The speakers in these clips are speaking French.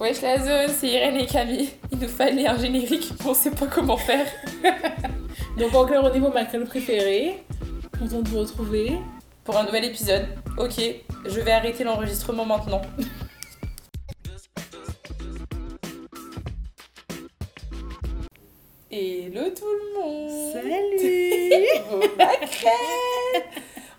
Wesh la zone, c'est Irène et Camille. Il nous fallait un générique, on sait pas comment faire. Donc en clair, au niveau ma crème préférée, content de vous retrouver. Pour un nouvel épisode. Ok, je vais arrêter l'enregistrement maintenant. Hello tout le monde Salut Oh, ma crème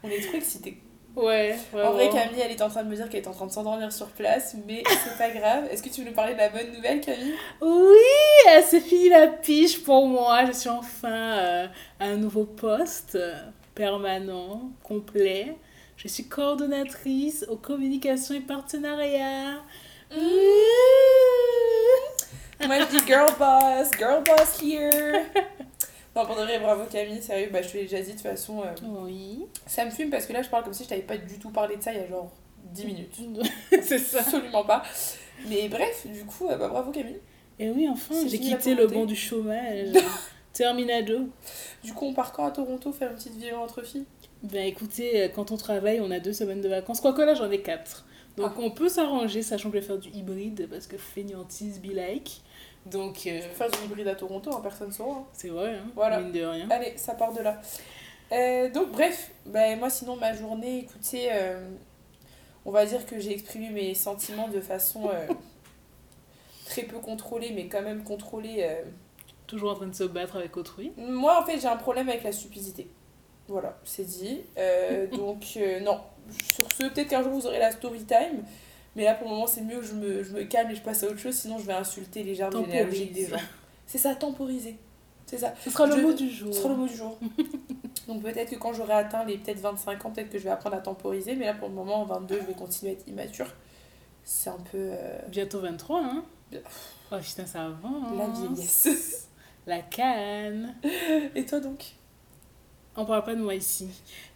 On est trop excités. Ouais, En vrai, Camille, elle est en train de me dire qu'elle est en train de s'endormir sur place, mais c'est pas grave. Est-ce que tu veux nous parler de la bonne nouvelle, Camille? Oui, s'est fini la piche pour moi. Je suis enfin euh, à un nouveau poste euh, permanent, complet. Je suis coordonnatrice aux communications et partenariats. Mmh. Moi, je dis girl boss, girl boss here Non, pour de vrai, bravo Camille, sérieux, bah, je te l'ai déjà dit de toute façon. euh, Oui. Ça me fume parce que là, je parle comme si je t'avais pas du tout parlé de ça il y a genre 10 minutes. C'est ça. Absolument pas. Mais bref, du coup, euh, bah, bravo Camille. Et oui, enfin, j'ai quitté le banc du chômage. Terminado. Du coup, on part quand à Toronto faire une petite vie entre filles? Ben écoutez, euh, quand on travaille, on a deux semaines de vacances. Quoique là, j'en ai quatre. Donc Ah. on peut s'arranger, sachant que je vais faire du hybride parce que fainéantise be like. Donc euh, Faire du hybride à Toronto, hein, personne saura. hein. c'est vrai, hein, Voilà. mine de rien. Allez, ça part de là. Euh, donc, bref, bah, moi, sinon, ma journée, écoutez, euh, on va dire que j'ai exprimé mes sentiments de façon euh, très peu contrôlée, mais quand même contrôlée. Toujours en train de se battre avec autrui. Moi, en fait, j'ai un problème avec la stupidité. Voilà, c'est dit. Donc, non. Sur ce, peut-être qu'un jour vous aurez la story time. Mais là, pour le moment, c'est mieux que je me, je me calme et je passe à autre chose. Sinon, je vais insulter les germes généalogiques des gens. C'est ça, temporiser. C'est ça. Ce sera le Je- mot du jour. Ce sera le mot du jour. Donc peut-être que quand j'aurai atteint les peut-être 25 ans, peut-être que je vais apprendre à temporiser. Mais là, pour le moment, en 22, je vais continuer à être immature. C'est un peu euh, Bientôt 23, hein. Oh putain, ça avance. la vieillesse. La canne. Et toi donc? On parle pas de moi ici.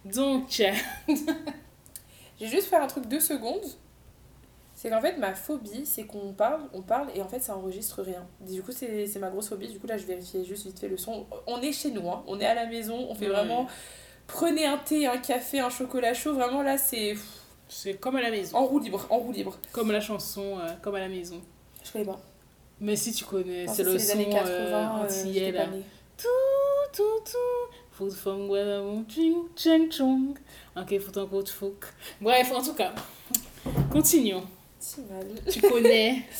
Donc, vais juste faire un truc deux secondes. C'est qu'en fait, ma phobie, c'est qu'on parle, on parle et en fait, ça enregistre rien. Du coup, c'est ma grosse phobie. Du coup, là, je vérifiais juste vite fait le son. On est chez nous, hein. on est à la maison, on fait vraiment. Prenez un thé, un café, un chocolat chaud. Vraiment, là, c'est c'est comme à la maison. en roue libre. En roue libre. Comme la chanson, euh, comme à la maison. Je connais pas. Mais si tu connais, c'est le son années 80. euh, euh, antillais, là. Tout, tout, tout. Food from ching, chong. Ok, faut encore faut. Bref, en tout cas, continuons. Si mal. Tu connais.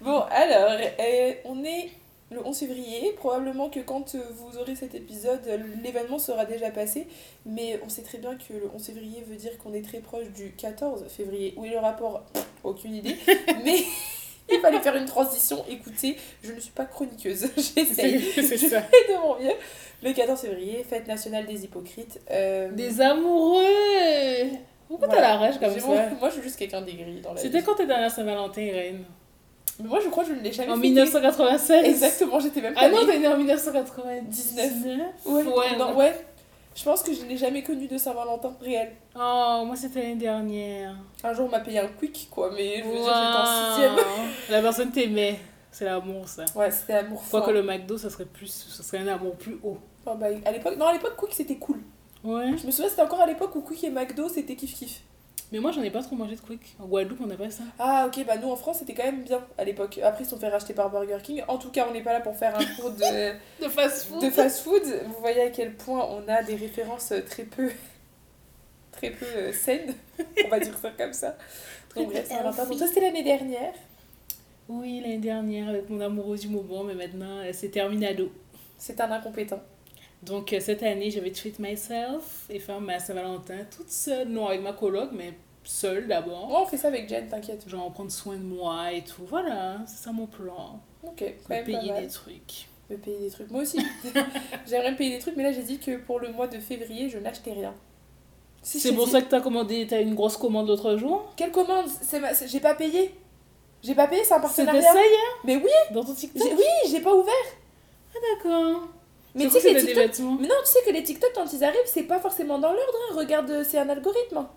Bon, alors, euh, on est le 11 février. Probablement que quand euh, vous aurez cet épisode, euh, l'événement sera déjà passé. Mais on sait très bien que le 11 février veut dire qu'on est très proche du 14 février. Où est le rapport Aucune idée. Mais il fallait faire une transition. Écoutez, je ne suis pas chroniqueuse. J'essaye. c'est ça. de mon mieux. Le 14 février, fête nationale des hypocrites. Euh, Des amoureux. Pourquoi voilà. t'as la rage comme ça? Moi, je suis juste quelqu'un d'aigri dans la C'était quand t'es dans la Saint-Valentin, Irène? Mais moi, je crois que je ne l'ai jamais En fêté. 1996 Exactement, j'étais même pas Ah non, née. t'es né en 1999 Ouais, Ouais, non, ouais. Je pense que je n'ai jamais connu de Saint-Valentin réel. Oh, moi c'était l'année dernière. Un jour, on m'a payé un quick, quoi, mais je veux dire, j'étais en sixième. La personne t'aimait. C'est l'amour, ça. Ouais, c'était amour fort. Quoique le McDo, ça serait plus, ça serait un amour plus haut. Oh, bah, à l'époque, non, à l'époque, quick, c'était cool. Ouais. Je me souviens, c'était encore à l'époque où quick et McDo, c'était kiff-kiff. Mais moi, j'en ai pas trop mangé de quick. En Guadeloupe, on n'a pas ça. Ah, ok, bah nous, en France, c'était quand même bien à l'époque. Après, ils se sont fait racheter par Burger King. En tout cas, on n'est pas là pour faire un cours de, De fast food. de fast-food. Vous voyez à quel point on a des références très peu... très peu euh, saines. On va dire ça comme ça. Donc, bref, ça, c'était l'année dernière. Oui, l'année dernière, avec mon amoureux du moment, mais maintenant, c'est terminado. C'est un incompétent. Donc, euh, cette année, je vais treat myself et faire ma Saint-Valentin toute seule. Non, avec ma coloc, mais seule d'abord. Moi, on fait ça avec Jen, t'inquiète. Genre, prendre soin de moi et tout. Voilà, c'est ça mon plan. Ok, quand Me même pas payer mal. des trucs. Me payer des trucs. Moi aussi. J'aimerais me payer des trucs, mais là, j'ai dit que pour le mois de février, je n'achetais rien. Si, C'est pour ça que t'as commandé, t'as une grosse commande l'autre jour? Quelle commande? Ma- J'ai pas payé. J'ai pas payé, c'est un C'était partenariat. ça hier Mais oui, Dans ton TikTok? Oui, j'ai pas ouvert. D'accord. Mais tu sais que les TikTok... Mais non, tu sais que les TikTok, quand ils arrivent, c'est pas forcément dans l'ordre. hein. Regarde, euh, c'est un algorithme. hein.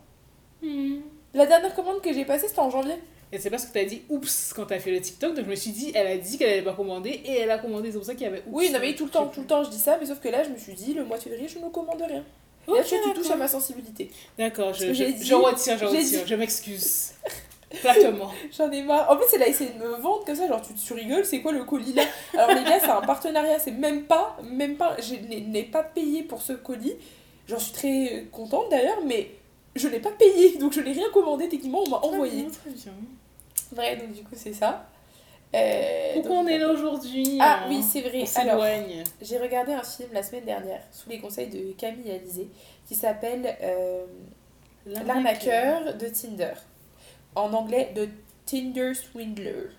Hmm. La dernière commande que j'ai passée, c'était en janvier. Et c'est parce que t'as dit oups quand t'as fait le TikTok, donc je me suis dit, elle a dit qu'elle allait pas commander et elle a commandé, c'est pour ça qu'il y avait oups. Oui, non, mais tout le temps, tout le temps, je dis ça, mais sauf que là, je me suis dit, le mois de février, je ne commande rien. Et là, tu, touches à ma sensibilité. D'accord, je, retire, je retire, dit- je m'excuse. Platement. J'en ai marre. En plus, elle a essayé de me vendre comme ça, genre tu, tu rigoles, c'est quoi le colis là? Alors les gars, c'est un partenariat, c'est même pas, même pas, je n'ai pas payé pour ce colis. J'en suis très contente d'ailleurs, mais je l'ai pas payé, donc je n'ai rien commandé, techniquement, on m'a envoyé. Très bien. Vrai, donc du coup, c'est ça. Euh, Pourquoi donc- on est là aujourd'hui Ah hein oui, c'est vrai. On Alors, j'ai regardé un film la semaine dernière, sous les conseils de Camille Alizé, qui s'appelle euh, L'arnaqueur de Tinder. En anglais, The Tinder Swindler.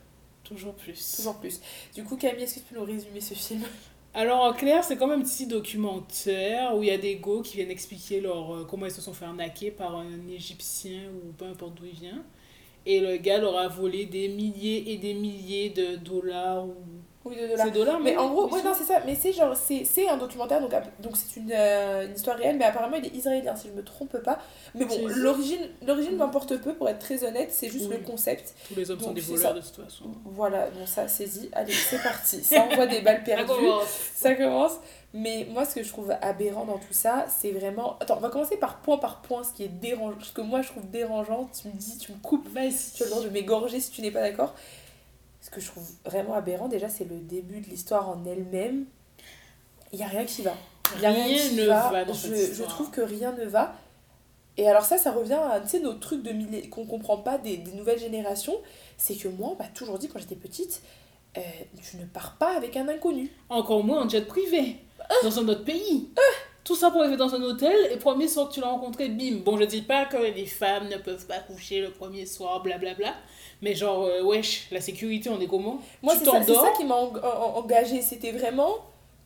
Toujours plus. Toujours plus. Du coup, Camille, est-ce que tu peux nous résumer ce film? Alors en clair, c'est comme un petit documentaire où il y a des go qui viennent expliquer leur, euh, comment ils se sont fait arnaquer par un Égyptien ou peu importe d'où il vient. Et le gars leur a volé des milliers et des milliers de dollars ou... Oui, de dollars. C'est dollars, Mais mais en gros, ouais, non, c'est ça. Mais c'est genre, c'est c'est un documentaire, donc, donc c'est une, euh, une histoire réelle, mais apparemment il est israélien, si je me trompe pas. Mais bon, l'origine l'origine m'importe peu, pour être très honnête, c'est juste Oui. le concept. Tous les hommes sont des voleurs de toute façon. Voilà, bon, ça, saisit. Allez, c'est parti. Ça envoie des balles perdues. Ça commence. Mais moi, ce que je trouve aberrant dans tout ça, c'est vraiment. Attends, on va commencer par point par point, ce qui est dérangeant. Ce que moi je trouve dérangeant, tu me dis, tu me coupes, tu as le droit de m'égorger si tu n'es pas d'accord. Ce que je trouve vraiment aberrant, déjà, c'est le début de l'histoire en elle-même. Il n'y a rien qui va. Il y a Rien qui ne va dans je, cette je histoire. trouve que rien ne va. Et alors, ça, ça revient à tu sais, nos trucs de millé- qu'on comprend pas des, des nouvelles générations. C'est que moi, on m'a toujours dit quand j'étais petite, euh, tu ne pars pas avec un inconnu. Encore moins en jet privé, dans un autre pays. Tout ça pour arriver dans un hôtel et premier soir que tu l'as rencontré, bim. Bon, je dis pas que les femmes ne peuvent pas coucher le premier soir, blablabla. Mais genre, euh, wesh, la sécurité, on est comment? Moi, c'est ça, ça qui m'a en- engagé. C'était vraiment.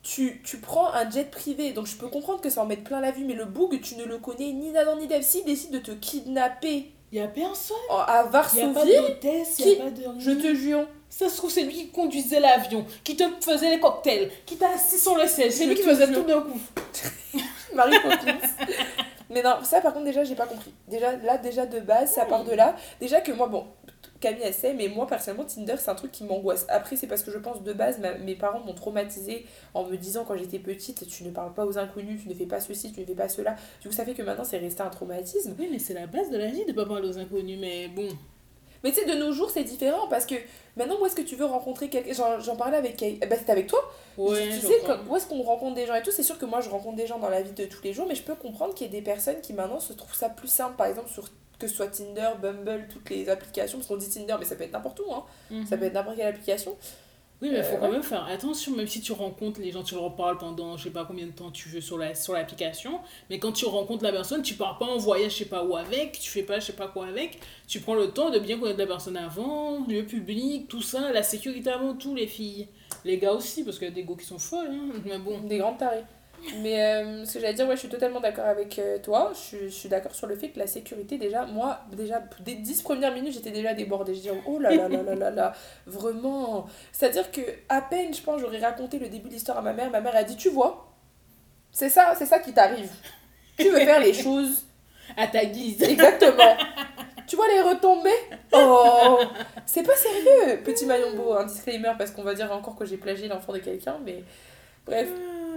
Tu, tu prends un jet privé, donc je peux comprendre que ça en mette plein la vue, mais le boug, tu ne le connais ni d'Adam ni d'Ève. S'il décide de te kidnapper Il y a personne. à Il n'y a pas Varsovie, d'hôtesse, il a pas de rien. je te jure, Ça se trouve, c'est lui qui conduisait l'avion, qui te faisait les cocktails, qui t'a assis sur le siège. C'est lui qui faisait tout d'un coup. Marie Poppins. mais non, ça par contre, déjà, j'ai pas compris. Déjà, là, déjà de base, ça part de là. Déjà que moi, bon, Camille, elle sait, mais moi, personnellement, Tinder, c'est un truc qui m'angoisse. Après, c'est parce que je pense de base, ma- mes parents m'ont traumatisée en me disant quand j'étais petite, tu ne parles pas aux inconnus, tu ne fais pas ceci, tu ne fais pas cela. Du coup, ça fait que maintenant, c'est resté un traumatisme. Oui, mais c'est la base de la vie de pas parler aux inconnus. Mais bon, Mais tu sais, de nos jours, c'est différent parce que maintenant, où est-ce que tu veux rencontrer quelqu'un J'en parlais avec Kay. Bah, c'était avec toi. ouais, tu sais, où est-ce qu'on rencontre des gens et tout C'est sûr que moi, je rencontre des gens dans la vie de tous les jours, mais je peux comprendre qu'il y ait des personnes qui maintenant se trouvent ça plus simple. Par exemple, sur que ce soit Tinder, Bumble, toutes les applications, parce qu'on dit Tinder, mais ça peut être n'importe où, hein. Mhm. ça peut être n'importe quelle application. Oui, mais il faut Euh, quand ouais. même faire attention, même si tu rencontres les gens, tu leur parles pendant je sais pas combien de temps tu veux sur la sur l'application, mais quand tu rencontres la personne, tu pars pas en voyage je sais pas où avec, tu fais pas je sais pas quoi avec, tu prends le temps de bien connaître la personne avant, lieu public, tout ça, la sécurité avant tout, les filles. Les gars aussi, parce qu'il y a des gars qui sont folles, hein, mais bon. Des grandes tarées. Mais euh, ce que j'allais dire, ouais, je suis totalement d'accord avec euh, toi. Je, suis- je suis d'accord sur le fait que la sécurité, déjà, moi, déjà, dès 10 premières minutes, j'étais déjà débordée. Je dis, oh là là là là là là, vraiment. C'est-à-dire que, à peine, je pense, j'aurais raconté le début de l'histoire à ma mère, ma mère a dit, tu vois, c'est ça, c'est ça qui t'arrive. Tu veux faire les choses À ta guise. exactement. tu vois les retombées? Oh C'est pas sérieux Petit maillon beau, un disclaimer, parce qu'on va dire encore que j'ai plagié l'enfant de quelqu'un, mais. Bref.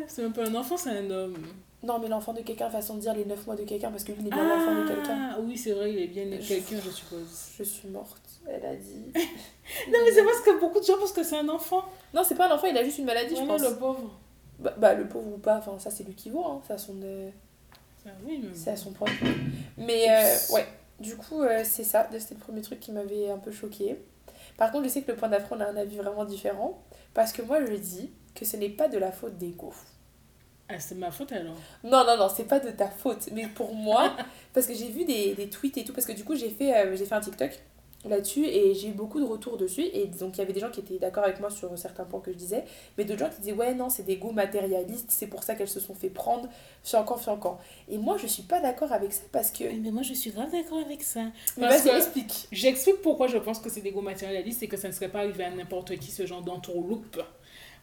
Ah, C'est même pas un enfant, c'est un homme. Non, mais l'enfant de quelqu'un, façon de dire les 9 mois de quelqu'un, parce que lui, il est bien l'enfant de quelqu'un. Ah, oui, c'est vrai, il est bien né de quelqu'un, je suppose. Je suis morte, elle a dit. Non, mais c'est parce que beaucoup de gens pensent que c'est un enfant. Non, c'est pas un enfant, il a juste une maladie, je pense. le pauvre. Bah, bah, le pauvre ou pas, enfin, ça, c'est lui qui voit, hein. c'est à son, euh, Ah oui, mais c'est à son point de vue. Mais, euh, ouais, du coup, euh, c'est ça, c'était le premier truc qui m'avait un peu choqué. Par contre, je sais que le point d'après, on a un avis vraiment différent, parce que moi, je dis que ce n'est pas de la faute d'ego. Ah, c'est ma faute alors. Non, non, non, c'est pas de ta faute. Mais pour moi, parce que j'ai vu des, des tweets et tout, parce que du coup, j'ai fait, euh, j'ai fait un TikTok là-dessus et j'ai eu beaucoup de retours dessus. Et donc, il y avait des gens qui étaient d'accord avec moi sur certains points que je disais, mais d'autres gens qui disaient, ouais, non, c'est des goûts matérialistes, c'est pour ça qu'elles se sont fait prendre, fiancant, fiancant. Et moi, je suis pas d'accord avec ça parce que. Mais moi, je suis grave d'accord avec ça. Mais Parce vas-y, que- explique. J'explique pourquoi je pense que c'est des goûts matérialistes et que ça ne serait pas arrivé à n'importe qui ce genre d'entourloupe.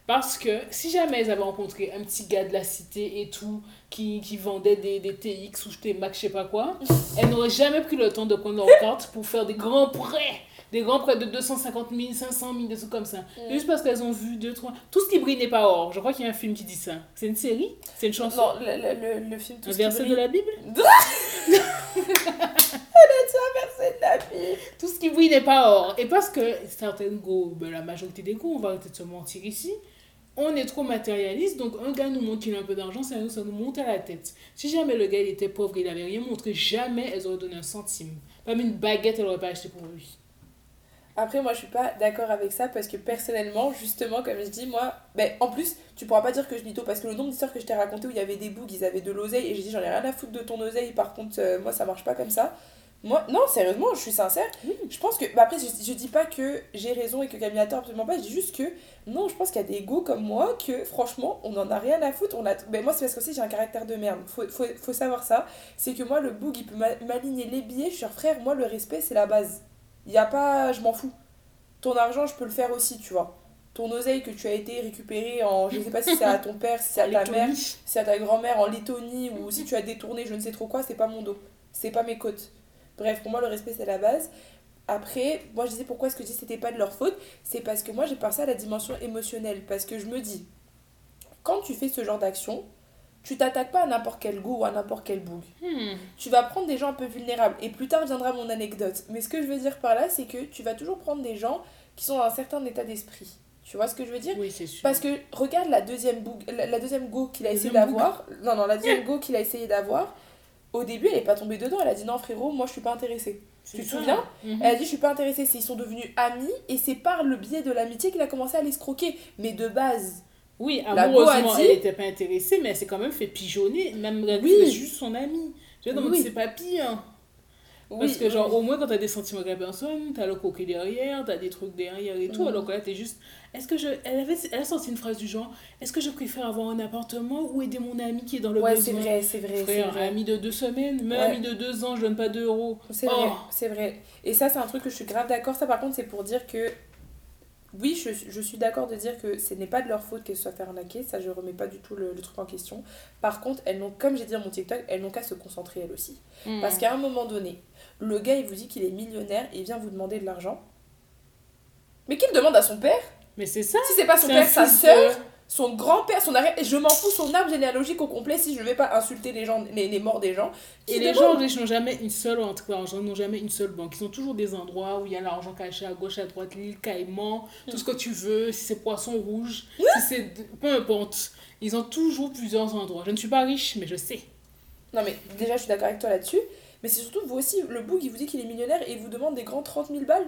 Parce que si jamais ils avaient rencontré un petit gars de la cité et tout, qui, qui vendait des, des TX ou des Mac, je sais pas quoi, elles n'auraient jamais pris le temps de prendre leur carte pour faire des grands prêts. Des grands prêts de 250 000, 500 000, des trucs comme ça. Mm. Juste parce qu'elles ont vu deux, trois. Tout ce qui brille n'est pas or. Je crois qu'il y a un film qui dit ça. C'est une série? C'est une chanson? Non, le, le, le- le film, tout Un ce qui verset brille- de la Bible? Elle a personne n'a vu. Tout ce qui brille n'est pas or. Et parce que certaines go, ben, la majorité des go, on va arrêter de se mentir ici, on est trop matérialiste. Donc un gars nous montre qu'il a un peu d'argent, ça nous, ça nous monte à la tête. Si jamais le gars était pauvre, il avait rien montré, jamais elles auraient donné un centime. Même une baguette, elle aurait pas acheté pour lui. Après, moi, je suis pas d'accord avec ça parce que personnellement, justement, comme je dis, moi, ben, en plus, tu pourras pas dire que je mytho parce que le nombre d'histoires que je t'ai raconté où il y avait des bougs, ils avaient de l'oseille et j'ai dit j'en ai rien à foutre de ton oseille, par contre, euh, moi, ça marche pas comme ça. Moi, non, sérieusement, je suis sincère. Je pense que, bah après, je, je dis pas que j'ai raison et que Camille a tort, absolument pas. Je dis juste que, non, je pense qu'il y a des go comme moi que, franchement, on en a rien à foutre. On a... ben, moi, c'est parce que aussi j'ai un caractère de merde. Faut, faut, faut savoir ça. C'est que moi, le boug, il peut m'a- m'aligner les billets. Je suis frère, moi, le respect, c'est la base. Il y a pas. Je m'en fous. Ton argent, je peux le faire aussi, tu vois. Ton oseille que tu as été récupéré en. Je sais pas si c'est à ton père, si c'est à ta mère, si c'est à ta grand-mère en Lettonie ou si tu as détourné je ne sais trop quoi, c'est pas mon dos. C'est pas mes côtes. Bref, pour moi, le respect, c'est la base. Après, moi, je disais pourquoi est-ce que je dis c'était pas de leur faute C'est parce que moi, j'ai pensé à la dimension émotionnelle. Parce que je me dis, quand tu fais ce genre d'action, tu t'attaques pas à n'importe quel goût ou à n'importe quel boug. Hmm. Tu vas prendre des gens un peu vulnérables. Et plus tard viendra mon anecdote. Mais ce que je veux dire par là, c'est que tu vas toujours prendre des gens qui sont dans un certain état d'esprit. Tu vois ce que je veux dire? Oui, c'est sûr. parce que regarde la deuxième, boug, la, la deuxième go qu'il a essayé d'avoir. Non, non, la deuxième go qu'il a essayé d'avoir. Au début, elle est pas tombée dedans. Elle a dit non, frérot, moi je suis pas intéressée. Tu te ça. souviens Mhm. Elle a dit je suis pas intéressée. Ils sont devenus amis et c'est par le biais de l'amitié qu'il a commencé à l'escroquer. Mais de base. Oui, amoureusement, dit- elle n'était pas intéressée, mais elle s'est quand même fait pigeonner. Même Oui. juste son amie. Tu vois, donc Oui. c'est pas pire. Oui, Parce que, genre, oui. au moins, quand t'as des sentiments avec la personne, t'as le coquet derrière, t'as des trucs derrière et tout. Mhm. Alors que là, t'es juste. Est-ce que je. Elle, avait... elle a sorti une phrase du genre Est-ce que je préfère avoir un appartement ou aider mon ami qui est dans le Ouais, besoin? c'est vrai, c'est vrai. Frère, vrai. ami de deux semaines, même Ouais. ami de deux ans, je donne pas deux euros. C'est Oh. vrai, c'est vrai. Et ça, c'est un truc que je suis grave d'accord. Ça, par contre, c'est pour dire que. Oui, je, je suis d'accord de dire que ce n'est pas de leur faute qu'elles se soient fait arnaquer. Ça, je remets pas du tout le, le truc en question. Par contre, elles n'ont, comme j'ai dit dans mon TikTok, elles n'ont qu'à se concentrer elles aussi. Hmm. Parce qu'à un moment donné, le gars, il vous dit qu'il est millionnaire et il vient vous demander de l'argent. Mais qu'il demande à son père Mais c'est ça. Si c'est pas son père, sa soeur, son grand-père, son arrière. Je m'en fous, son arbre généalogique au complet si je vais pas insulter les gens, les, les morts des gens. Et les gens riches n'ont jamais une seule entrée d'argent, n'ont jamais une seule banque. Ils ont toujours des endroits où il y a l'argent caché à gauche, à droite, l'île Caïman, tout ce que tu veux, si c'est poisson rouge, si c'est. Peu importe. Ils ont toujours plusieurs endroits. Je ne suis pas riche, mais je sais. Non mais déjà je suis d'accord avec toi là-dessus, mais c'est surtout vous aussi, le boug il vous dit qu'il est millionnaire et il vous demande des grands 30 000 balles.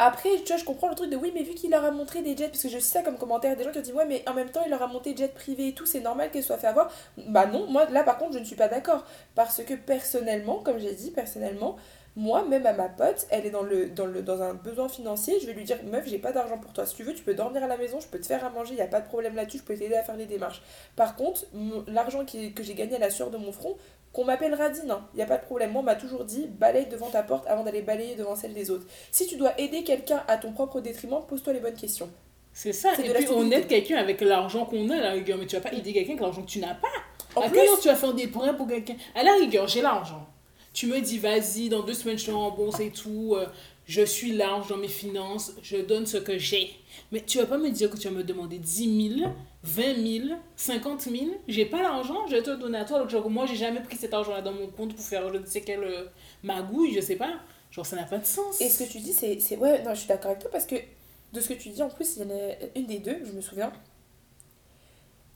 Après, tu vois, je comprends le truc de oui, mais vu qu'il leur a montré des jets, parce que j'ai aussi ça comme commentaire, des gens qui ont dit ouais, mais en même temps il leur a monté jet privé et tout, c'est normal qu'elle soit fait avoir. Bah non, moi là par contre je ne suis pas d'accord. Parce que personnellement, comme j'ai dit, personnellement, moi même à ma pote, elle est dans, le, dans, le, dans un besoin financier, je vais lui dire meuf, j'ai pas d'argent pour toi. Si tu veux, tu peux dormir à la maison, je peux te faire à manger, il n'y a pas de problème là-dessus, je peux t'aider à faire les démarches. Par contre, l'argent que j'ai gagné à la sueur de mon front, qu'on m'appelle Radine, il n'y a pas de problème. Moi, on m'a toujours dit balaye devant ta porte avant d'aller balayer devant celle des autres. Si tu dois aider quelqu'un à ton propre détriment, pose-toi les bonnes questions. C'est ça. C'est Et puis on aide quelqu'un avec l'argent qu'on a à la rigueur, mais tu vas pas aider quelqu'un avec l'argent que tu n'as pas. En à plus, quel tu vas faire des prêts pour quelqu'un? À la rigueur, j'ai l'argent. Tu me dis, vas-y, dans deux semaines, je te rembourse et tout. Je suis large dans mes finances. Je donne ce que j'ai. Mais tu vas pas me dire que tu vas me demander 10 000, 20 000, 50 000. J'ai pas l'argent, je vais te donner à toi. Donc, genre, moi, j'ai jamais pris cet argent-là dans mon compte pour faire je ne sais quelle euh, magouille, je sais pas. Genre, ça n'a pas de sens. et ce que tu dis, c'est. c'est- Ouais, non, je suis d'accord avec toi parce que de ce que tu dis, en plus, il y en a une des deux, je me souviens.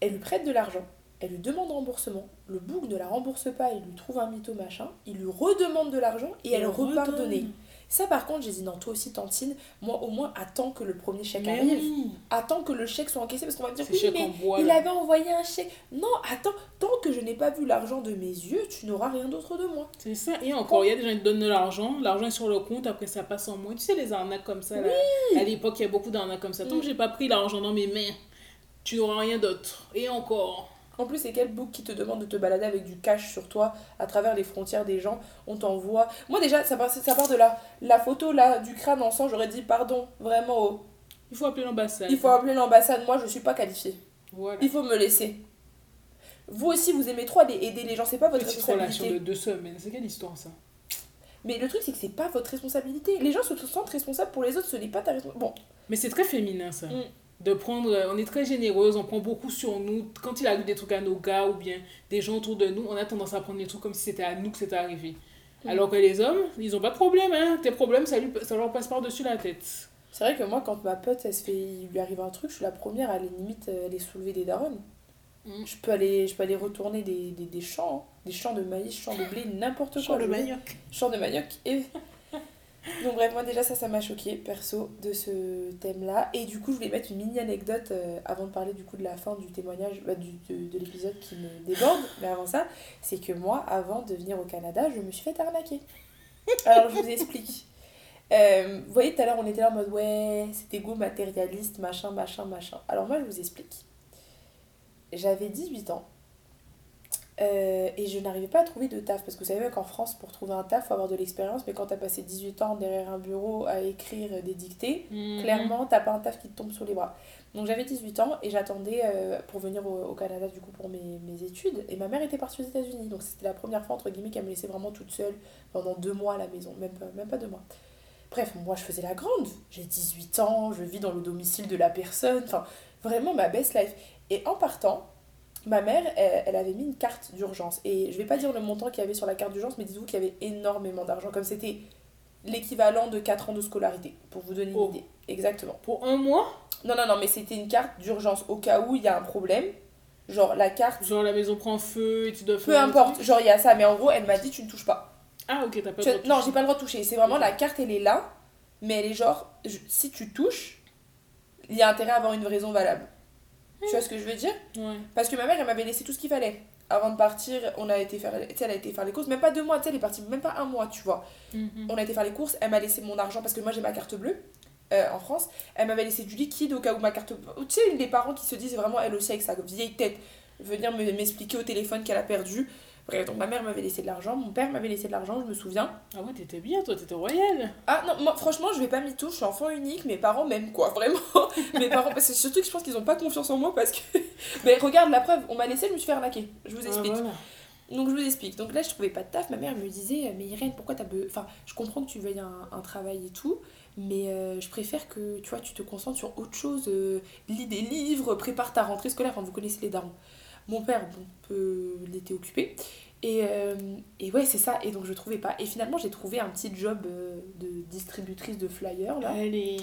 Elle lui prête de l'argent, elle lui demande remboursement. Le bouc ne la rembourse pas, il lui trouve un mytho machin, il lui redemande de l'argent et elle repart redonne. donner. Ça, par contre, j'ai dit non, toi aussi, Tantine, moi au moins, attends que le premier chèque Mais arrive. oui, Attends que le chèque soit encaissé parce qu'on va me dire oui, mais il avait envoyé un chèque. Non, attends, tant que je n'ai pas vu l'argent de mes yeux, tu n'auras rien d'autre de moi. C'est ça. Et encore, il y a des gens qui te donnent de l'argent, l'argent est sur le compte, après ça passe en moins. Tu sais, les arnaques comme ça, là. À l'époque, il y a beaucoup d'arnaques comme ça. Tant Mm. que j'ai pas pris l'argent dans mes mains, tu n'auras rien d'autre. Et encore. En plus, c'est quel book qui te demande de te balader avec du cash sur toi à travers les frontières des gens On t'envoie. Moi, déjà, ça part, ça part de là. La photo là du crâne en sang, j'aurais dit pardon, vraiment. oh. Il faut appeler l'ambassade. Il faut appeler l'ambassade. Moi, je suis pas qualifiée. Voilà. Il faut me laisser. Vous aussi, vous aimez trop aller aider les gens, c'est pas votre Petite relation responsabilité. de deux semaines. C'est quelle histoire ça? Mais le truc, c'est que c'est pas votre responsabilité. Les gens se sentent responsables pour les autres, ce n'est pas ta responsabilité. Bon, Mais c'est très féminin ça. Mm. De prendre, euh, on est très généreuse, on prend beaucoup sur nous. Quand il arrive des trucs à nos gars ou bien des gens autour de nous, on a tendance à prendre les trucs comme si c'était à nous que c'était arrivé. Mm. Alors que les hommes, ils ont pas de problème, hein. Tes problèmes, ça, lui, ça leur passe par-dessus la tête. C'est vrai que moi, quand ma pote, elle se fait, il lui arrive un truc, je suis la première à aller limite euh, aller soulever des darons. Mm. Je peux aller, je peux aller retourner des, des, des champs, hein. des champs de maïs, champs de blé, n'importe quoi. Champ de manioc. Champ de manioc. Et... Donc bref, moi déjà ça, ça m'a choqué perso de ce thème-là. Et du coup, je voulais mettre une mini anecdote euh, avant de parler du coup de la fin du témoignage, bah, du, de, de l'épisode qui me déborde. Mais avant ça, c'est que moi, avant de venir au Canada, je me suis fait arnaquer. Alors je vous explique. Euh, vous voyez, tout à l'heure, on était là en mode ouais, c'était go matérialiste, machin, machin, machin. Alors moi, je vous explique. J'avais 18 ans. Euh, et je n'arrivais pas à trouver de taf parce que vous savez qu'en France pour trouver un taf faut avoir de l'expérience mais quand t'as passé 18 ans derrière un bureau à écrire des dictées Mhm. clairement t'as pas un taf qui te tombe sur les bras. Donc j'avais 18 ans et j'attendais euh, pour venir au, au Canada du coup pour mes, mes études et ma mère était partie aux États-Unis. Donc c'était la première fois entre guillemets qu'elle me laissait vraiment toute seule pendant deux mois à la maison même pas, même pas deux mois. Bref moi je faisais la grande. J'ai 18 ans je vis dans le domicile de la personne. Enfin vraiment ma best life. Et en partant ma mère elle, elle avait mis une carte d'urgence et je vais pas dire le montant qu'il y avait sur la carte d'urgence mais dites-vous qu'il y avait énormément d'argent comme c'était l'équivalent de 4 ans de scolarité pour vous donner une Oh. idée exactement Pour un mois, non, non, non, mais c'était une carte d'urgence au cas où il y a un problème. Genre la carte, genre la maison prend feu et tu dois peu importe, genre il y a ça, mais en gros, elle m'a dit tu ne touches pas. Ah, ok, t'as pas Tu- le droit de non, j'ai pas le droit de toucher. C'est vraiment la carte, elle est là, mais elle est genre, je- si tu touches, il y a intérêt à avoir une raison valable. Tu vois ce que je veux dire Ouais. Parce que ma mère, elle m'avait laissé tout ce qu'il fallait. Avant de partir, on a été faire, tu sais, elle a été faire les courses, même pas deux mois, tu sais, elle est partie même pas un mois, tu vois. Mhm. On a été faire les courses, elle m'a laissé mon argent parce que moi j'ai ma carte bleue euh, en France. Elle m'avait laissé du liquide au cas où ma carte. Tu sais, les parents qui se disent vraiment elle aussi avec sa vieille tête venir me- m'expliquer au téléphone qu'elle a perdu. Donc ma mère m'avait laissé de l'argent, mon père m'avait laissé de l'argent, je me souviens. Ah ouais, t'étais bien, toi, t'étais royale. Ah non, moi franchement, je vais pas m'y toucher, je suis enfant unique, mes parents m'aiment quoi, vraiment. mes parents, parce que surtout que je pense qu'ils ont pas confiance en moi parce que. Mais regarde la preuve, on m'a laissé, je me suis fait arnaquer. Je vous Ah, explique. voilà. Donc je vous explique. Donc là, je trouvais pas de taf. Ma mère me disait, mais Irène, pourquoi t'as be... Enfin, je comprends que tu veuilles un, un travail et tout, mais euh, je préfère que tu vois, tu te concentres sur autre chose. euh, lis des livres, prépare ta rentrée scolaire. Enfin, vous connaissez les darons. Mon père, bon, peu, il était occupé. Et, euh, et ouais, c'est ça. Et donc je trouvais pas. Et finalement, j'ai trouvé un petit job euh, de distributrice de flyers là. Allez.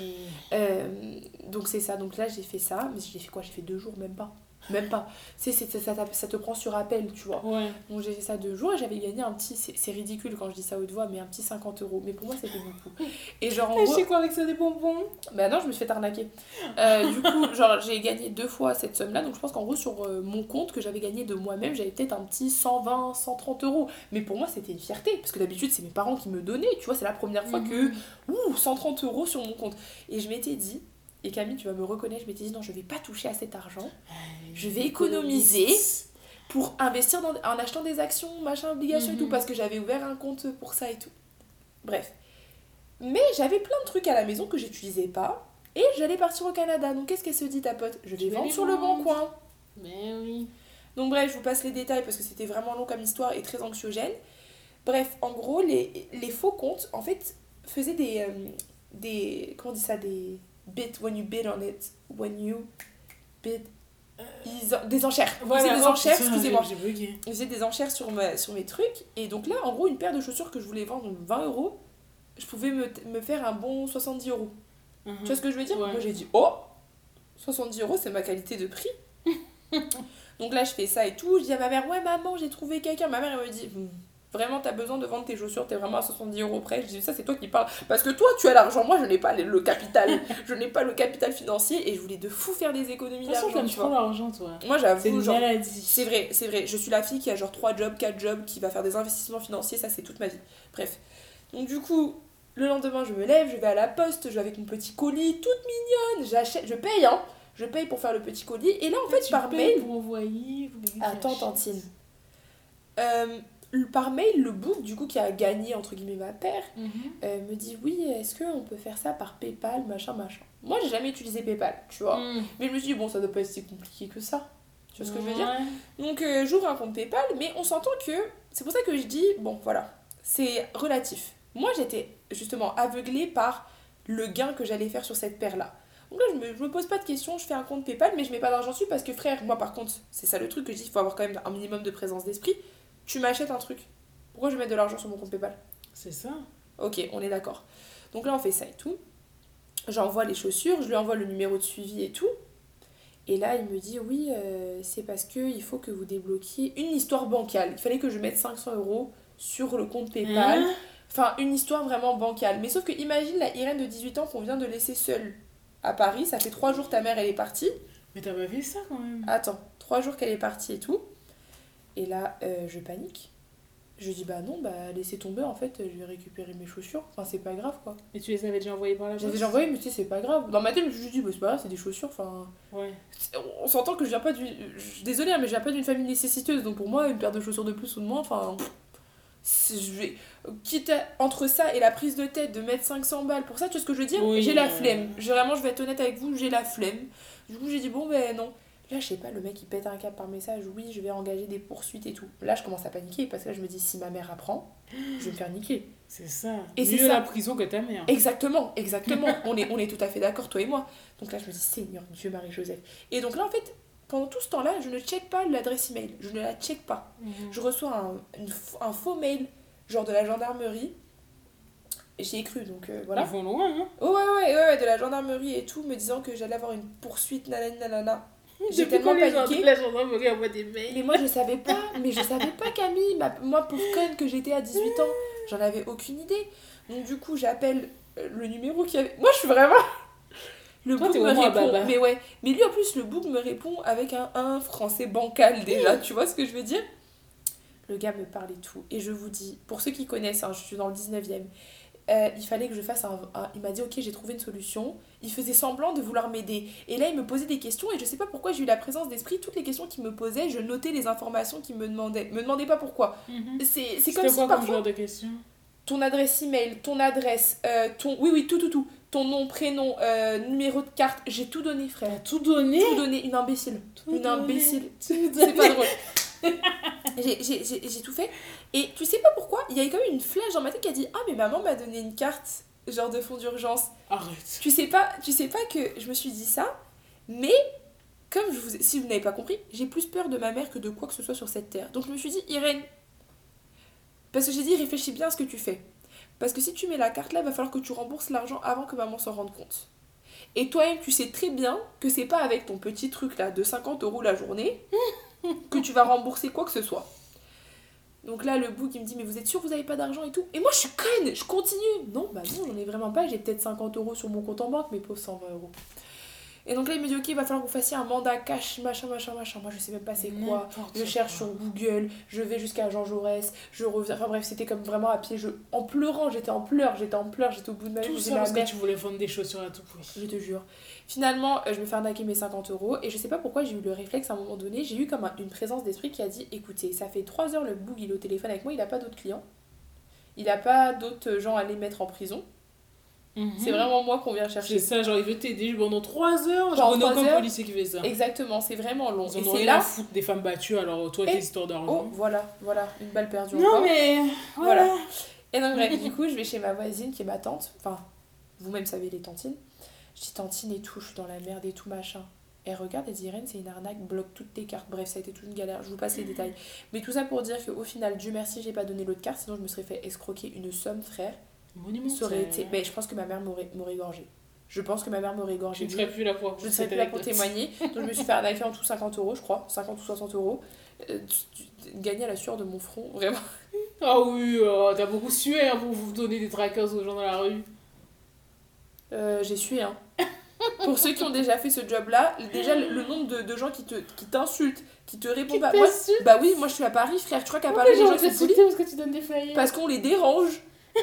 Euh, donc c'est ça, donc là j'ai fait ça, mais j'ai fait quoi? J'ai fait deux jours, même pas. Même pas. C'est, c'est, ça, ça, ça te prend sur appel, tu vois. Ouais. Donc j'ai fait ça deux jours et j'avais gagné un petit, c'est, c'est ridicule quand je dis ça haute voix, mais un petit 50 euros. Mais pour moi c'était beaucoup. Et genre en gros, quoi avec ça des bonbons? Bah non, je me suis fait arnaquer. Euh, du coup, genre j'ai gagné deux fois cette somme-là, donc je pense qu'en gros sur euh, mon compte que j'avais gagné de moi-même, j'avais peut-être un petit 120, 130 euros. Mais pour moi c'était une fierté, parce que d'habitude c'est mes parents qui me donnaient, tu vois, c'est la première fois que Mhm. ouh, 130 euros sur mon compte. Et je m'étais dit, et Camille, tu vas me reconnaître, je m'étais dit, non, je vais pas toucher à cet argent Je vais économiser. pour investir dans, en achetant des actions, machin, obligations et Mhm. tout, parce que j'avais ouvert un compte pour ça et tout. Bref. Mais j'avais plein de trucs à la maison que j'utilisais pas, et j'allais partir au Canada. Donc qu'est-ce qu'elle se dit, ta pote? Je vais vendre sur le bon coin. Mais oui. Donc bref, je vous passe les détails parce que c'était vraiment long comme histoire et très anxiogène. Bref, en gros, les, les faux comptes, en fait, faisaient des... euh, des comment on dit ça Des bid, when you bid on it, when you bid... Ils en- des enchères. Ils faisaient des oh, enchères, excusez-moi. Ils faisaient des enchères sur, ma, sur mes trucs. Et donc là, en gros, une paire de chaussures que je voulais vendre 20 euros, je pouvais me, me faire un bon 70 euros. Mhm. Tu vois ce que je veux dire? Ouais. Moi j'ai dit oh 70 euros c'est ma qualité de prix. Donc là je fais ça et tout. Je dis à ma mère ouais maman j'ai trouvé quelqu'un. Ma mère elle me dit Hmm, vraiment t'as besoin de vendre tes chaussures t'es vraiment à 70 euros près. Je dis ça c'est toi qui parles parce que toi tu as l'argent moi je n'ai pas le- capital. je n'ai pas le capital financier et je voulais de fou faire des économies De toute façon, d'argent trop l'argent, toi. Moi C'est j'avoue une genre maladie. c'est vrai, c'est vrai. Je suis la fille qui a genre 3 jobs, 4 jobs, qui va faire des investissements financiers, ça c'est toute ma vie. Bref. Donc du coup, le lendemain, je me lève, je vais à la poste, je vais avec mon petit colis, toute mignonne, j'achète, je paye, hein. Je paye pour faire le petit colis. Et là, en fait, Tu par mail... pour envoyer. vous voulez que Attends. Tantine? Euh, par mail, le book, du coup, qui a gagné, entre guillemets, ma paire, Mhm. euh, me dit, oui, est-ce qu'on peut faire ça par Paypal, machin, machin. Moi, j'ai jamais utilisé Paypal, tu vois. Mhm. Mais je me suis dit, bon, ça doit pas être si compliqué que ça. Tu vois ce que je veux dire donc euh, j'ouvre un compte PayPal, mais on s'entend que c'est pour ça que je dis bon voilà, c'est relatif. Moi j'étais justement aveuglée par le gain que j'allais faire sur cette paire là. Donc là je me, je me pose pas de questions, je fais un compte PayPal, mais je mets pas d'argent dessus parce que frère, moi par contre, c'est ça le truc que je dis, il faut avoir quand même un minimum de présence d'esprit. Tu m'achètes un truc. Pourquoi je vais mettre de l'argent sur mon compte PayPal? C'est ça. Ok, on est d'accord. Donc là, on fait ça et tout. J'envoie les chaussures, je lui envoie le numéro de suivi et tout. Et là, il me dit oui, euh, c'est parce que il faut que vous débloquiez une histoire bancale. Il fallait que je mette 500 euros sur le compte PayPal. Hein? Enfin, une histoire vraiment bancale. Mais sauf que imagine la Irène de 18 ans qu'on vient de laisser seule à Paris. Ça fait trois jours ta mère, elle est partie. Mais t'as pas fait ça quand même? Attends, trois jours qu'elle est partie et tout. Et là, euh, je panique. Je dis bah non, bah laissez tomber en fait, je vais récupérer mes chaussures. Enfin, c'est pas grave quoi. Et tu les avais déjà envoyés par la J'avais poste déjà envoyé, mais tu sais, c'est pas grave. Dans ma tête, je me suis dit, bah, c'est pas grave, c'est des chaussures. Enfin, Ouais. on s'entend que je viens pas d'une. Je suis désolée, hein, mais je viens pas d'une famille nécessiteuse. Donc pour moi, une paire de chaussures de plus ou de moins, enfin. Je vais. Quitte à- entre ça et la prise de tête de mettre 500 balles pour ça, tu vois ce que je veux dire? Oui, J'ai la flemme. J'ai- Vraiment, je vais être honnête avec vous, j'ai la flemme. Du coup, j'ai dit, bon, ben non. Là, je sais pas, le mec il pète un cap par message, oui, je vais engager des poursuites et tout. Là, je commence à paniquer parce que là, je me dis, si ma mère apprend, je vais me faire niquer. C'est ça. Et c'est Mieux ça. la prison que ta mère. Exactement, exactement. on, est, on est tout à fait d'accord, toi et moi. Donc là, je me dis, Seigneur Dieu, Marie-Joseph. Et donc là, en fait, pendant tout ce temps-là, je ne check pas l'adresse email. Je ne la check pas. Mhm. Je reçois un, une un faux mail, genre de la gendarmerie. J'y ai cru, donc euh, voilà. Ils vont loin, hein. Oh, ouais, ouais, ouais, ouais, de la gendarmerie et tout, me disant que j'allais avoir une poursuite, nanana, nanana. J'ai tellement quand les gens paniqué. des mails Mais moi, je savais pas. Mais je savais pas, Camille. Ma- moi, pauvre conne que j'étais à 18 ans, j'en avais aucune idée. Donc, du coup, j'appelle euh, le numéro qui avait. Moi, je suis vraiment. Le Toi, book me répond. baba. Mais ouais. Mais lui, en plus, le book me répond avec un, un français bancal déjà. Tu vois ce que je veux dire? Le gars me parle et tout. Et je vous dis, pour ceux qui connaissent, hein, je suis dans le 19e. Euh, il fallait que je fasse un, un- Il m'a dit, ok, j'ai trouvé une solution. Il faisait semblant de vouloir m'aider. Et là, il me posait des questions. Et je sais pas pourquoi j'ai eu la présence d'esprit. Toutes les questions qu'il me posait, je notais les informations qu'il me demandait. Me demandez pas pourquoi. Mhm. C'est comme si quoi parfois genre de question? ton adresse email, ton adresse, euh, ton. Oui, oui, tout, tout, tout. Ton nom, prénom, euh, numéro de carte. J'ai tout donné, frère. Tout donné? Tout donné. Une imbécile. Tout Une donné. imbécile. C'est pas drôle. J'ai- J'ai j'ai- j'ai tout fait. Et tu sais pas pourquoi Il y a eu quand même une flash dans ma tête qui a dit Ah, mais maman m'a donné une carte, genre de fonds d'urgence. Arrête. Tu sais pas, tu sais pas que je me suis dit ça, mais comme je vous, si vous n'avez pas compris, j'ai plus peur de ma mère que de quoi que ce soit sur cette terre. Donc je me suis dit, Irène, parce que j'ai dit, réfléchis bien à ce que tu fais. Parce que si tu mets la carte là, il va falloir que tu rembourses l'argent avant que maman s'en rende compte. Et toi-même, tu sais très bien que c'est pas avec ton petit truc là de 50 euros la journée que tu vas rembourser quoi que ce soit. Donc là, le book, il me dit, mais vous êtes sûr que vous avez pas d'argent et tout? Et moi, je suis conne, je continue. Non, bah non, j'en ai vraiment pas. J'ai peut-être 50 euros sur mon compte en banque, mais pauvres 120 euros. Et donc là, il me dit, ok, il va falloir que vous fassiez un mandat cash, machin, machin, machin. Moi, je sais même pas c'est quoi. Je cherche quoi. sur Google, je vais jusqu'à Jean Jaurès, je reviens. Enfin bref, c'était comme vraiment à pied. Je... En pleurant, j'étais en pleurs, j'étais en pleurs, j'étais au bout de ma vie. Tout je ça parce que tu voulais vendre des chaussures à tout prix. je te jure. Finalement, euh, je me fais arnaquer mes 50 euros et je sais pas pourquoi j'ai eu le réflexe à un moment donné. J'ai eu comme un- une présence d'esprit qui a dit écoutez, ça fait 3 heures le boug, il est au téléphone avec moi, il a pas d'autres clients. Il a pas d'autres gens à les mettre en prison. C'est vraiment moi qu'on vient C'est chercher. ça, genre il veut t'aider pendant 3 heures. Genre, on heures. policier qui fait ça. Exactement, c'est vraiment long. Ils en ont c'est à foutre des femmes battues, alors toi, Et- tes histoires Oh, d'argent. voilà, voilà, une balle perdue non, encore. mais Voilà. voilà. Et donc, bref, du coup, je vais chez ma voisine qui est ma tante. Enfin, vous-même savez les tantines. Je dis tantine et tout, je suis dans la merde et tout, machin. Elle regarde, elle dit Irène, c'est une arnaque, bloque toutes tes cartes. Bref, ça a été toute une galère, je vous passe les détails. Mais tout ça pour dire qu'au final, Dieu merci, j'ai pas donné l'autre carte, sinon je me serais fait escroquer une somme, frère. Monumental. Ça aurait été. Mais je pense que ma mère m'aurait égorgé. Je pense que ma mère m'aurait Je égorgé. ne serais plus là pour Je ne serais plus là pour témoigner. Donc je me suis fait arnaquer en tout 50 euros, je crois. 50 ou 60 euros. Euh, gagné à la sueur de mon front, vraiment. Ah oui, oh, t'as beaucoup sué hein, pour vous donner des trackers aux gens dans la rue. Euh, j'ai sué, hein. Pour ceux qui ont déjà fait ce job-là, déjà le, le nombre de, de gens qui te qui t'insultent, qui te répondent pas. Moi, t'insultent bah oui, moi je suis à Paris, frère. Tu crois qu'à Paris, les gens sont polis parce que tu donnes des flyers. Parce qu'on les dérange.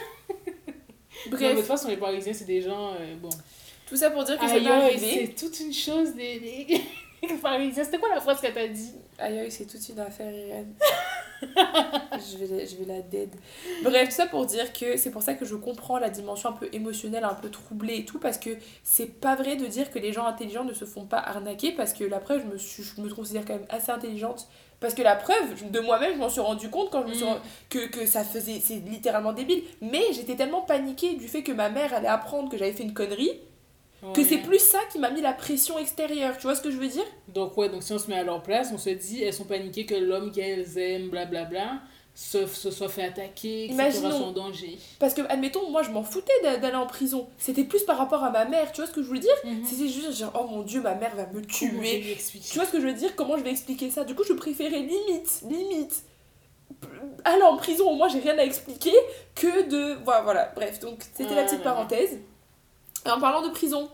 Non, mais de toute Bref, façon, les Parisiens, c'est des gens. euh, bon. tout ça pour dire que ça m'est arrivé. c'est toute une chose des, des... Parisiens. C'était quoi la phrase qu'elle t'a dit Aïe aïe, c'est toute une affaire, Irène. Je, vais, la- je vais la dead. Bref, tout ça pour dire que c'est pour ça que je comprends la dimension un peu émotionnelle, un peu troublée et tout, parce que c'est pas vrai de dire que les gens intelligents ne se font pas arnaquer, parce que la preuve, je me, suis, je me considère quand même assez intelligente. Parce que la preuve, de moi-même, je m'en suis rendu compte quand je me suis Mm. que, que ça faisait. C'est littéralement débile. Mais j'étais tellement paniquée du fait que ma mère allait apprendre que j'avais fait une connerie, que c'est plus ça qui m'a mis la pression extérieure. Tu vois ce que je veux dire? Donc, ouais, donc si on se met à leur place, on se dit, elles sont paniquées que l'homme qu'elles aiment, blablabla, se, se soit fait attaquer, etc., soit en danger. Parce que, admettons, moi je m'en foutais d'a- d'aller en prison. C'était plus par rapport à ma mère, tu vois ce que je voulais dire? C'était juste genre, oh mon dieu, ma mère va me tuer. Tu vois ce que je veux dire? Comment je vais expliquer ça? Du coup, je préférais limite, limite, aller en prison, au moins j'ai rien à expliquer, que de. Voilà, voilà. bref, donc c'était la petite parenthèse. Et en parlant de prison,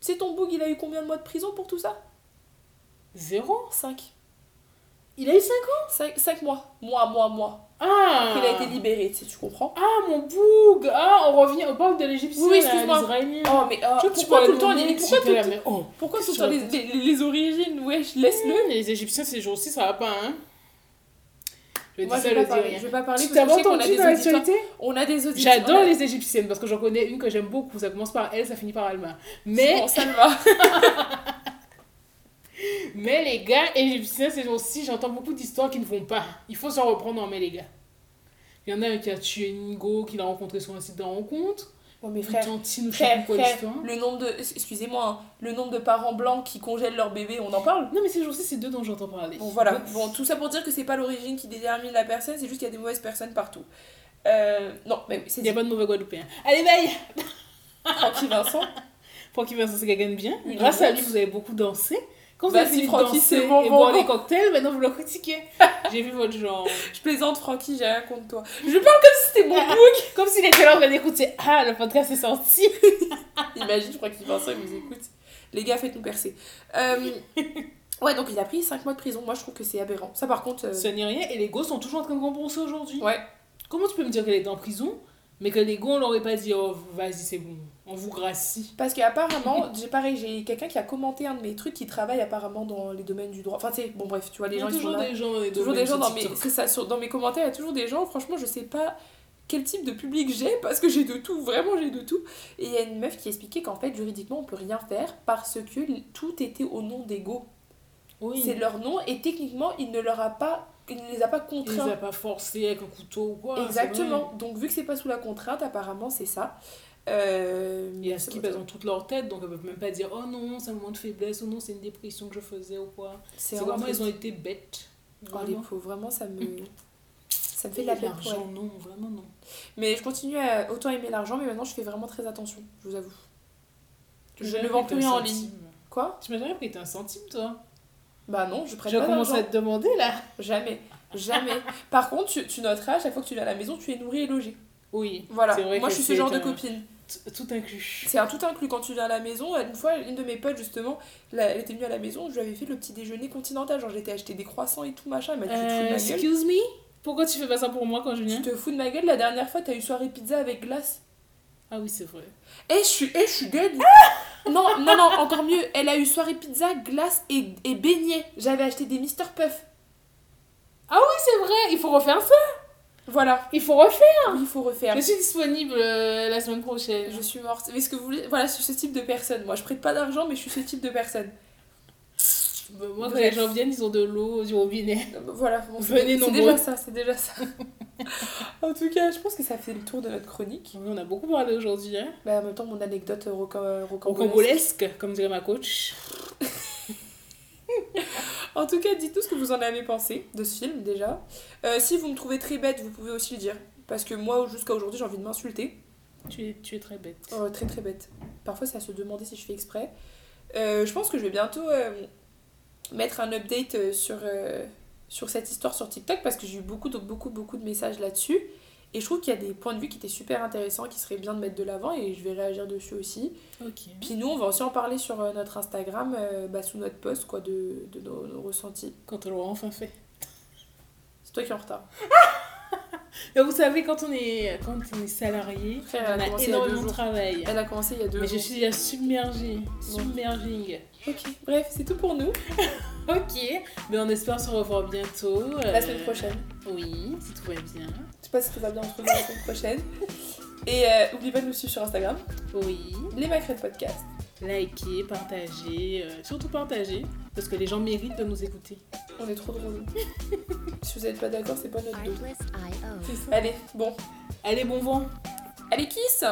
c'est ton boug, il a eu combien de mois de prison pour tout ça Zéro 5. Il a eu 5 ans 5, mois. Mois, mois, mois. Ah Il a été libéré, tu sais, tu comprends Ah, mon boug Ah, on revient, on parle de l'égyptien, Oui, excuse-moi. Oh, mais oh, Tu tu pourquoi tout le temps les- Pourquoi tout j'étais le là, mais oh, Pourquoi tout le temps les origines Wesh, laisse-le. Les égyptiens, ces jours-ci, ça va pas, hein Je dis Moi, je ça, vais, vais pas parler Tu a entendu dans l'actualité On a des auditeurs. J'adore les égyptiennes parce que j'en connais une que j'aime beaucoup. Ça commence par elle, ça finit par Alma. Mais, Bon, ça va. mais les gars égyptiens, ces jours-ci, j'entends beaucoup d'histoires qui ne vont pas. Il faut s'en reprendre en main, les gars. Il y en a un qui a tué Nigo, qu'il a rencontré sur un site de rencontre. Je sais frère, quoi frère, l'histoire. le nombre de. Excusez-moi, hein, le nombre de parents blancs qui congèlent leur bébé, on en parle? Non, mais ces jours-ci, c'est deux dont j'entends parler. Bon, voilà. Bon, tout ça pour dire que c'est pas l'origine qui détermine la personne, c'est juste qu'il y a des mauvaises personnes partout. Euh, non, mais c'est Il n'y a pas de mauvais Guadeloupéens. Allez, bye Francky Vincent. Francky Vincent, c'est quelqu'un de bien. Grâce à lui, vous avez beaucoup dansé. Quand vous Vas-y, avez fini danser c'est bon, et bon, boire les cocktails, maintenant vous le critiquez. J'ai vu votre genre. Je plaisante, Francky, j'ai rien contre toi. Je parle comme si c'était mon book. Comme s'il était là en train d'écouter. Ah, le podcast est sorti. Imagine, Francky Vincent, il nous écoute. Les gars, faites-nous percer. Euh, Ouais, donc il a pris 5 mois de prison. Moi, je trouve que c'est aberrant. Ça, par contre. euh, Ce n'est rien. Et les gosses sont toujours en train de rembourser aujourd'hui. Ouais. Comment tu peux me dire qu'elle est en prison, mais que les gars, on l'aurait pas dit, oh, vas-y, c'est bon, on vous gracie. Parce qu'apparemment, j'ai pareil, j'ai quelqu'un qui a commenté un de mes trucs qui travaille apparemment dans les domaines du droit. Enfin, tu sais, bon, bref, tu vois, les Il y a gens toujours là. des gens dans les Toujours domaines des gens sur dans mes, TikTok. c'est ça, sur- dans mes commentaires, il y a toujours des gens, franchement, je sais pas quel type de public j'ai parce que j'ai de tout, vraiment j'ai de tout. Et il y a une meuf qui expliquait qu'en fait, juridiquement, on peut rien faire parce que tout était au nom d'ego. Oui. C'est leur nom et techniquement, il ne leur a pas, il ne les a pas Il les contraints. a pas forcés avec un couteau ou quoi. Exactement. Donc, vu que c'est pas sous la contrainte, apparemment, c'est ça. Euh, Il y a ce qui pèse dans toute leur tête, donc elles peuvent même pas dire oh non, c'est un moment de faiblesse, ou non, c'est une dépression que je faisais ou quoi. C'est vraiment vraiment, ils ont été bêtes. Oh, les Vraiment. pauvres, vraiment, ça me. Ça me fait de la peine L'argent, non, vraiment non. Mais je continue à autant aimer l'argent, mais maintenant je fais vraiment très attention, je vous avoue. Je ne vends plus rien en ligne. Quoi? Tu m'as jamais pris un centime, toi? Bah non, je prête Je pas commence d'argent. à te demander là? Jamais. Jamais. Par contre, tu, tu noteras, à chaque fois que tu es à la maison, tu es nourri et logé. Oui. Voilà. Moi, je suis ce genre de copine. Tout inclus. C'est un tout inclus quand tu viens à la maison. Une fois, une de mes potes, justement, là, elle était venue à la maison, je lui avais fait le petit déjeuner continental. Genre, j'étais acheté des croissants et tout, machin. Elle m'a dit, tu te fous de ma gueule. excuse me? Pourquoi tu fais pas ça pour moi quand je viens? Tu te fous de ma gueule, la dernière fois, t'as eu soirée pizza avec glace. Ah oui, c'est vrai. Eh, je suis, eh, je suis dead. non, non, non, encore mieux. Elle a eu soirée pizza, glace et, et beignets. J'avais acheté des Mister Puff. Ah oui, c'est vrai, il faut refaire ça. Voilà. Il faut refaire. Il faut refaire. Je suis disponible euh, la semaine prochaine. Je suis morte. Mais ce que vous voulez. Voilà, je suis ce type de personne. Moi, je prête pas d'argent, mais je suis ce type de personne. Bah, moi, quand les gens viennent, ils ont de l'eau du robinet. Euh, Voilà, bon, c'est Venez c'est nombreux. déjà ça, c'est déjà ça. en tout cas, je pense que ça fait le tour de notre chronique. Oui, on a beaucoup parlé aujourd'hui. Hein. Bah, en même temps, mon anecdote euh, rocambolesque. comme dirait ma coach. En tout cas, dites-nous ce que vous en avez pensé de ce film déjà. Euh, si vous me trouvez très bête, vous pouvez aussi le dire. Parce que moi, jusqu'à aujourd'hui, j'ai envie de m'insulter. Tu es, tu es très bête. Oh, très très bête. Parfois, c'est à se demander si je fais exprès. Euh, je pense que je vais bientôt euh, mettre un update sur, sur cette histoire sur TikTok parce que j'ai eu beaucoup, de, beaucoup, beaucoup de messages là-dessus. Et je trouve qu'il y a des points de vue qui étaient super intéressants, qui seraient bien de mettre de l'avant et je vais réagir dessus aussi. Puis nous, on va aussi en parler sur euh, notre Instagram, euh, bah, sous notre post, quoi, de, de nos, nos ressentis. Quand on l'aura enfin fait. C'est toi qui es en retard. Mais vous savez, quand on est, quand on est salarié, Frère, on a énormément de travail. Elle a commencé il y a deux Mais je jours. suis déjà submergée. Submerging. Ok, bref, c'est tout pour nous. Ok. Mais on espère se revoir bientôt. La euh, semaine prochaine. Oui, si tout va bien. Je sais pas si tout va bien, on se retrouve la semaine prochaine. Et euh, n'oublie pas de nous suivre sur Instagram, Oui. les Macrètes Podcast. Likez, partagez, euh, surtout partagez, parce que les gens méritent de nous écouter. On est trop drôles. si vous n'êtes pas d'accord, c'est pas notre dos. Allez, bon. Allez, bon vent Allez, kiss